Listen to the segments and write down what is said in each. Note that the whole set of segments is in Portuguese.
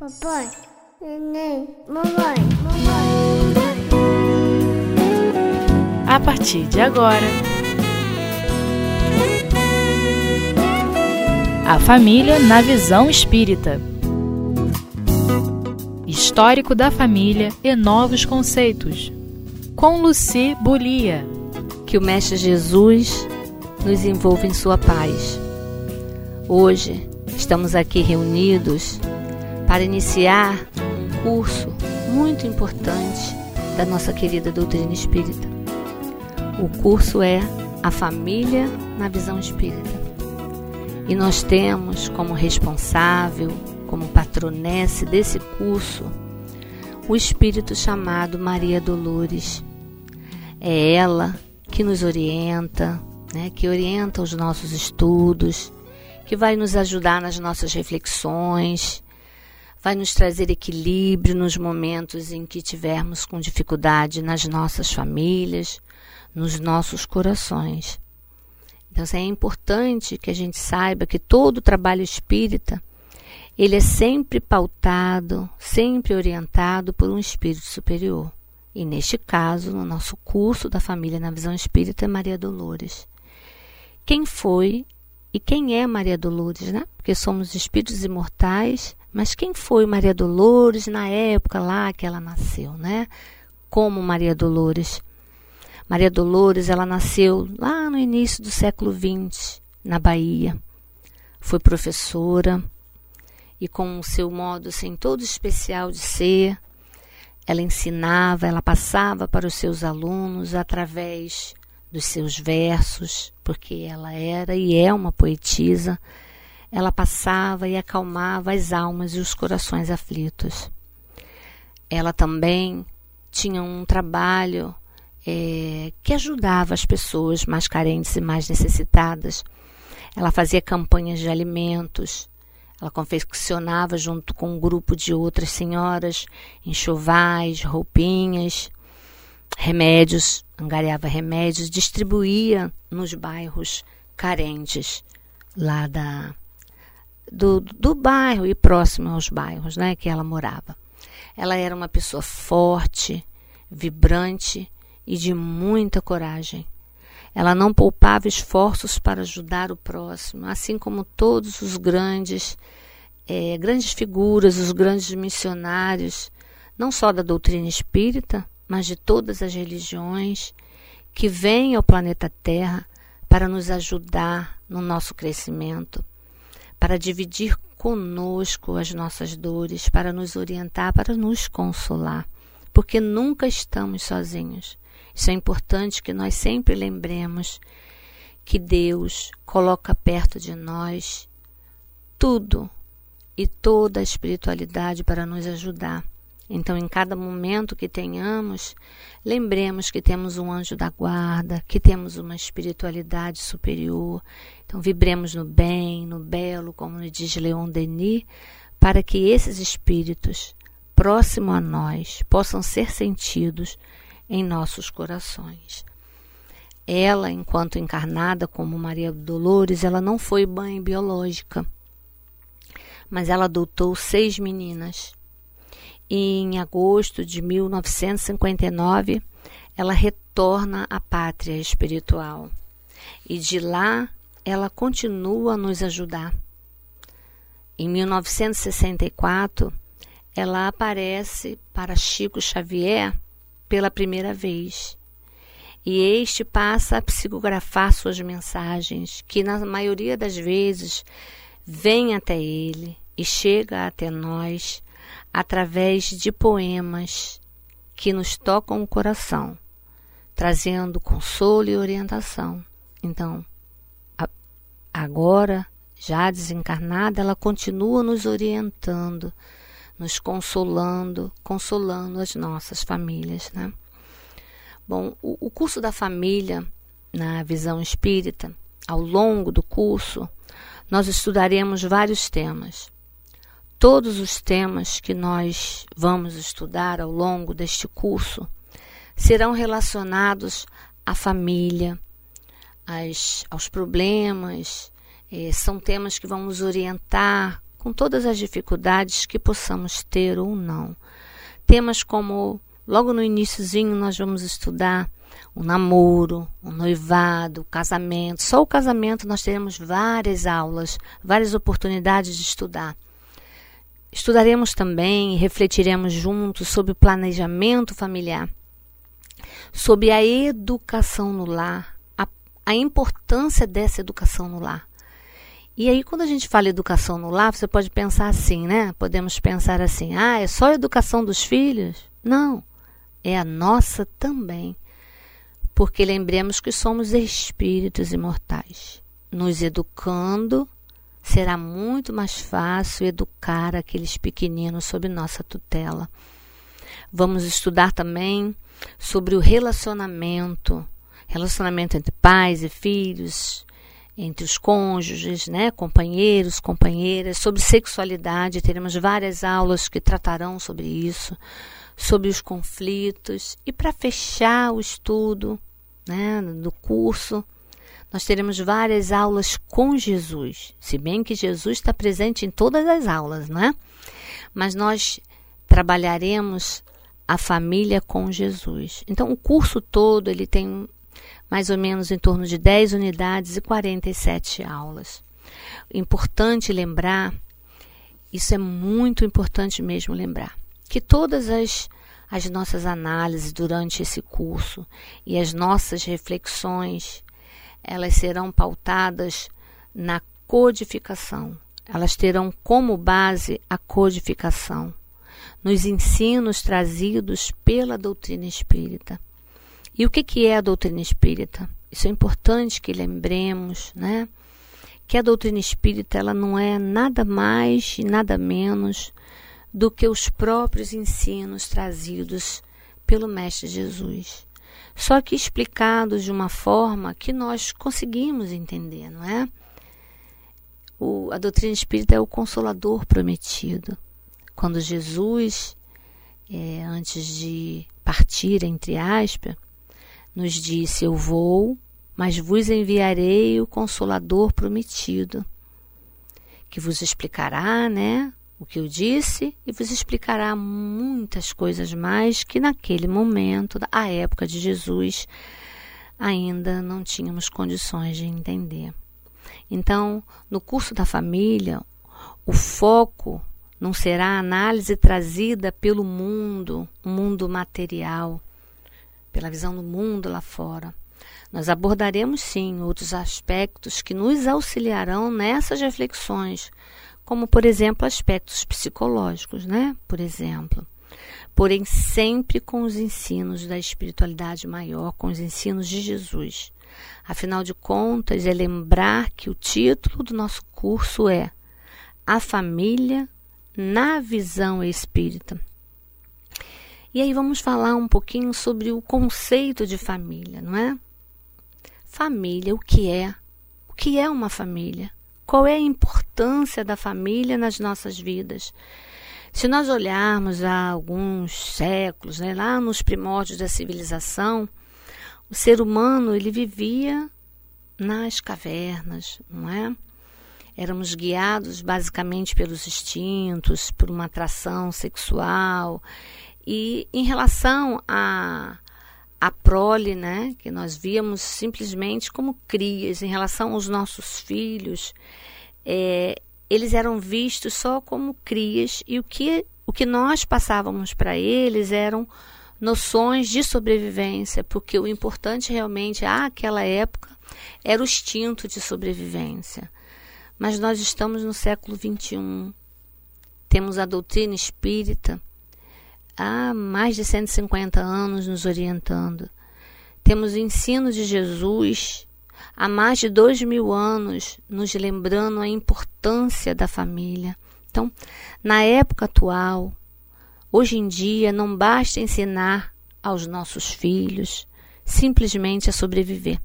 Papai, neném, mamãe, mamãe. A partir de agora, a família na visão espírita. Histórico da família e novos conceitos. Com Luci Bulia. Que o Mestre Jesus nos envolva em sua paz. Hoje estamos aqui reunidos para iniciar um curso muito importante da nossa querida doutrina espírita. O curso é A Família na Visão Espírita. E nós temos como responsável, como patronesse desse curso, o espírito chamado Maria Dolores. É ela que nos orienta, né, que orienta os nossos estudos, que vai nos ajudar nas nossas reflexões, vai nos trazer equilíbrio nos momentos em que tivermos com dificuldade nas nossas famílias, nos nossos corações. Então, é importante que a gente saiba que todo o trabalho espírita ele é sempre pautado, sempre orientado por um espírito superior. E neste caso, no nosso curso da família na visão espírita, é Maria Dolores. Quem foi e quem é Maria Dolores, né? Porque somos espíritos imortais mas quem foi Maria Dolores na época lá que ela nasceu, né? Como Maria Dolores? Maria Dolores, ela nasceu lá no início do século XX, na Bahia. Foi professora e com o seu modo assim todo especial de ser, ela ensinava, ela passava para os seus alunos através dos seus versos, porque ela era e é uma poetisa ela passava e acalmava as almas e os corações aflitos. Ela também tinha um trabalho é, que ajudava as pessoas mais carentes e mais necessitadas. Ela fazia campanhas de alimentos, ela confeccionava junto com um grupo de outras senhoras enxovais, roupinhas, remédios, angariava remédios, distribuía nos bairros carentes lá da, do, do bairro e próximo aos bairros né, que ela morava. Ela era uma pessoa forte, vibrante e de muita coragem. Ela não poupava esforços para ajudar o próximo, assim como todos os grandes, é, grandes figuras, os grandes missionários, não só da doutrina espírita, mas de todas as religiões, que vêm ao planeta Terra para nos ajudar no nosso crescimento, para dividir conosco as nossas dores, para nos orientar, para nos consolar, porque nunca estamos sozinhos. Isso é importante que nós sempre lembremos que Deus coloca perto de nós tudo e toda a espiritualidade para nos ajudar. Então, em cada momento que tenhamos, lembremos que temos um anjo da guarda, que temos uma espiritualidade superior. Então, vibremos no bem, no belo, como diz Leon Denis, para que esses espíritos, próximo a nós, possam ser sentidos em nossos corações. Ela, enquanto encarnada como Maria Dolores, ela não foi mãe biológica, mas ela adotou seis meninas em agosto de 1959, ela retorna à pátria espiritual e de lá ela continua a nos ajudar. Em 1964, ela aparece para Chico Xavier pela primeira vez. E este passa a psicografar suas mensagens, que na maioria das vezes vem até ele e chega até nós através de poemas que nos tocam o coração, trazendo consolo e orientação. Então, a, agora, já desencarnada, ela continua nos orientando, nos consolando, consolando as nossas famílias, né? Bom, o, o curso da família na visão espírita, ao longo do curso, nós estudaremos vários temas todos os temas que nós vamos estudar ao longo deste curso serão relacionados à família, às, aos problemas, eh, são temas que vão nos orientar com todas as dificuldades que possamos ter ou não. Temas como, logo no iníciozinho, nós vamos estudar o namoro, o noivado, o casamento. Só o casamento nós teremos várias aulas, várias oportunidades de estudar. Estudaremos também e refletiremos juntos sobre o planejamento familiar, sobre a educação no lar, a, a importância dessa educação no lar. E aí, quando a gente fala educação no lar, você pode pensar assim, né? Podemos pensar assim: ah, é só a educação dos filhos? Não, é a nossa também. Porque lembremos que somos espíritos imortais. Nos educando, será muito mais fácil educar aqueles pequeninos sob nossa tutela. Vamos estudar também sobre o relacionamento, relacionamento entre pais e filhos, entre os cônjuges, né, companheiros, companheiras, sobre sexualidade, teremos várias aulas que tratarão sobre isso, sobre os conflitos e para fechar o estudo, né, do curso, nós teremos várias aulas com Jesus, se bem que Jesus está presente em todas as aulas, né? Mas nós trabalharemos a família com Jesus. Então, o curso todo ele tem mais ou menos em torno de 10 unidades e 47 aulas. Importante lembrar, isso é muito importante mesmo lembrar, que todas as, as nossas análises durante esse curso e as nossas reflexões, elas serão pautadas na codificação. Elas terão como base a codificação nos ensinos trazidos pela doutrina espírita. E o que, que é a doutrina espírita? Isso é importante que lembremos, né? Que a doutrina espírita ela não é nada mais e nada menos do que os próprios ensinos trazidos pelo Mestre Jesus. Só que explicados de uma forma que nós conseguimos entender, não é? O, a doutrina espírita é o consolador prometido quando Jesus, é, antes de partir, entre aspas, nos disse: Eu vou, mas vos enviarei o Consolador prometido, que vos explicará, né? O que eu disse e vos explicará muitas coisas mais que naquele momento, a época de Jesus, ainda não tínhamos condições de entender. Então, no curso da família, o foco não será a análise trazida pelo mundo, o mundo material, pela visão do mundo lá fora. Nós abordaremos sim outros aspectos que nos auxiliarão nessas reflexões, como por exemplo aspectos psicológicos, né? Por exemplo. Porém, sempre com os ensinos da espiritualidade maior, com os ensinos de Jesus. Afinal de contas, é lembrar que o título do nosso curso é A Família na visão espírita. E aí vamos falar um pouquinho sobre o conceito de família, não é? Família, o que é? O que é uma família? Qual é a importância da família nas nossas vidas? Se nós olharmos há alguns séculos, né, lá nos primórdios da civilização, o ser humano ele vivia nas cavernas, não é? éramos guiados basicamente pelos instintos, por uma atração sexual. E em relação a a prole, né, que nós víamos simplesmente como crias, em relação aos nossos filhos, é, eles eram vistos só como crias e o que, o que nós passávamos para eles eram noções de sobrevivência, porque o importante realmente, àquela época, era o instinto de sobrevivência. Mas nós estamos no século XXI. Temos a doutrina espírita há mais de 150 anos nos orientando. Temos o ensino de Jesus há mais de dois mil anos nos lembrando a importância da família. Então, na época atual, hoje em dia, não basta ensinar aos nossos filhos simplesmente a sobreviver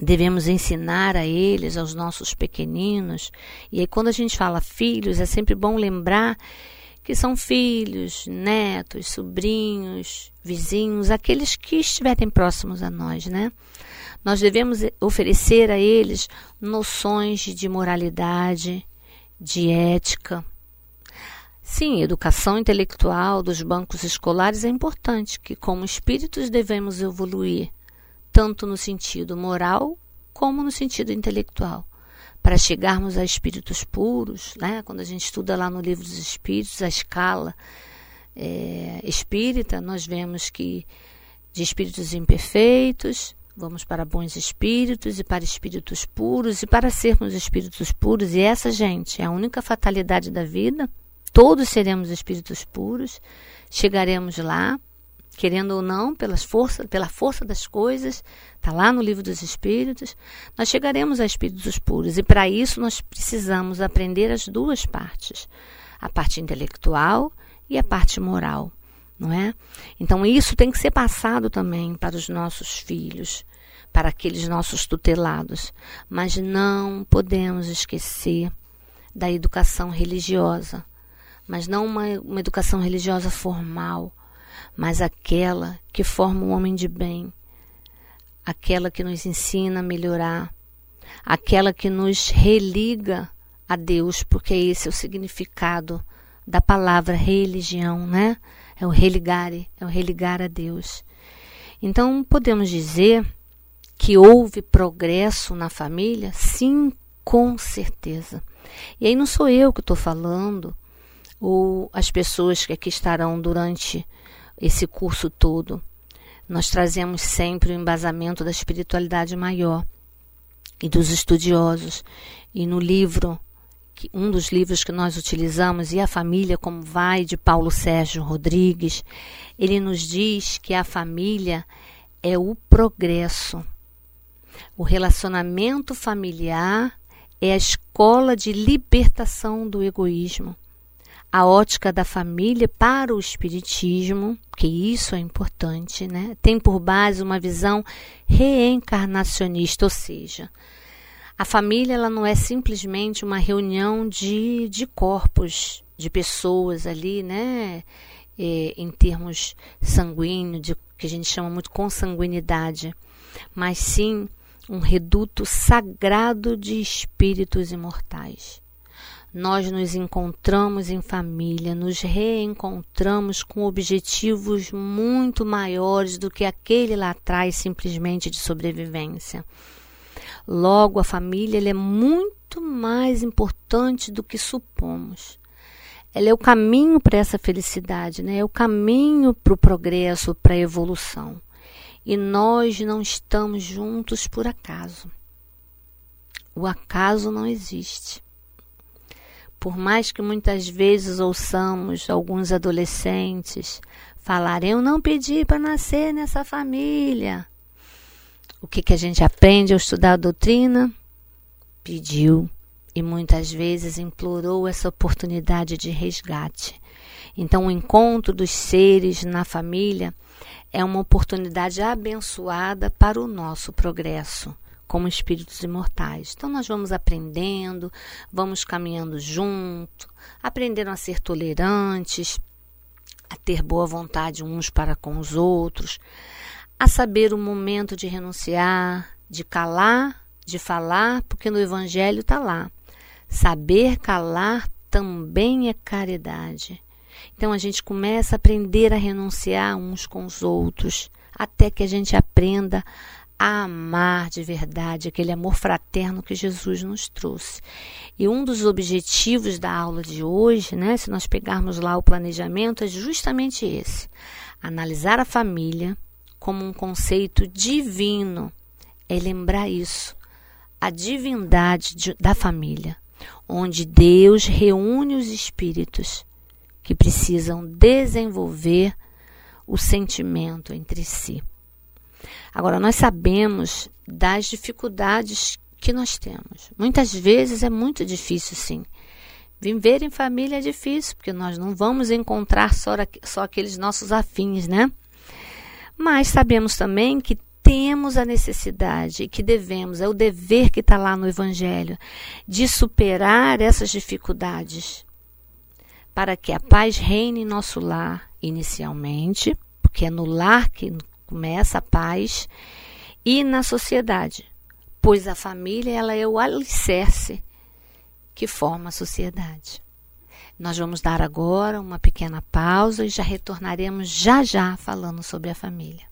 devemos ensinar a eles, aos nossos pequeninos. E aí, quando a gente fala filhos, é sempre bom lembrar que são filhos, netos, sobrinhos, vizinhos, aqueles que estiverem próximos a nós, né? Nós devemos oferecer a eles noções de moralidade, de ética. Sim, educação intelectual dos bancos escolares é importante, que como espíritos devemos evoluir, tanto no sentido moral como no sentido intelectual. Para chegarmos a espíritos puros, né? quando a gente estuda lá no livro dos espíritos, a escala é, espírita, nós vemos que de espíritos imperfeitos, vamos para bons espíritos e para espíritos puros, e para sermos espíritos puros, e essa, gente, é a única fatalidade da vida, todos seremos espíritos puros, chegaremos lá, querendo ou não, pelas força, pela força das coisas, está lá no livro dos Espíritos, nós chegaremos a espíritos puros. E para isso nós precisamos aprender as duas partes: a parte intelectual e a parte moral, não é? Então isso tem que ser passado também para os nossos filhos, para aqueles nossos tutelados, mas não podemos esquecer da educação religiosa, mas não uma, uma educação religiosa formal, mas aquela que forma um homem de bem, aquela que nos ensina a melhorar, aquela que nos religa a Deus, porque esse é o significado da palavra religião, né? É o religare, é o religar a Deus. Então, podemos dizer que houve progresso na família? Sim, com certeza. E aí não sou eu que estou falando, ou as pessoas que aqui estarão durante esse curso todo. Nós trazemos sempre o embasamento da espiritualidade maior e dos estudiosos. E no livro que um dos livros que nós utilizamos, E a Família Como Vai, de Paulo Sérgio Rodrigues, ele nos diz que a família é o progresso. O relacionamento familiar é a escola de libertação do egoísmo. A ótica da família para o espiritismo, que isso é importante, né? Tem por base uma visão reencarnacionista, ou seja, a família ela não é simplesmente uma reunião de, de corpos, de pessoas ali, né? É, em termos sanguíneos, de, que a gente chama muito consanguinidade, mas sim um reduto sagrado de espíritos imortais. Nós nos encontramos em família, nos reencontramos com objetivos muito maiores do que aquele lá atrás simplesmente de sobrevivência. Logo, a família é muito mais importante do que supomos. Ela é o caminho para essa felicidade, né? é o caminho para o progresso, para a evolução. E nós não estamos juntos por acaso. O acaso não existe. Por mais que muitas vezes ouçamos alguns adolescentes falar: Eu não pedi para nascer nessa família. O que, que a gente aprende ao estudar a doutrina? Pediu e muitas vezes implorou essa oportunidade de resgate. Então, o encontro dos seres na família é uma oportunidade abençoada para o nosso progresso como espíritos imortais. Então, nós vamos aprendendo, vamos caminhando junto, aprendendo a ser tolerantes, a ter boa vontade uns para com os outros, a saber o momento de renunciar, de calar, de falar, porque no Evangelho está lá. Saber calar também é caridade. Então a gente começa a aprender a renunciar uns com os outros, até que a gente aprenda a amar de verdade, aquele amor fraterno que Jesus nos trouxe. E um dos objetivos da aula de hoje, né, se nós pegarmos lá o planejamento, é justamente esse: analisar a família, como um conceito divino. É lembrar isso, a divindade de, da família, onde Deus reúne os espíritos que precisam desenvolver o sentimento entre si. Agora, nós sabemos das dificuldades que nós temos. Muitas vezes é muito difícil, sim. Viver em família é difícil, porque nós não vamos encontrar só, só aqueles nossos afins, né? Mas sabemos também que temos a necessidade, que devemos, é o dever que está lá no Evangelho, de superar essas dificuldades, para que a paz reine em nosso lar, inicialmente, porque é no lar que começa a paz, e na sociedade, pois a família ela é o alicerce que forma a sociedade. Nós vamos dar agora uma pequena pausa e já retornaremos já já falando sobre a família.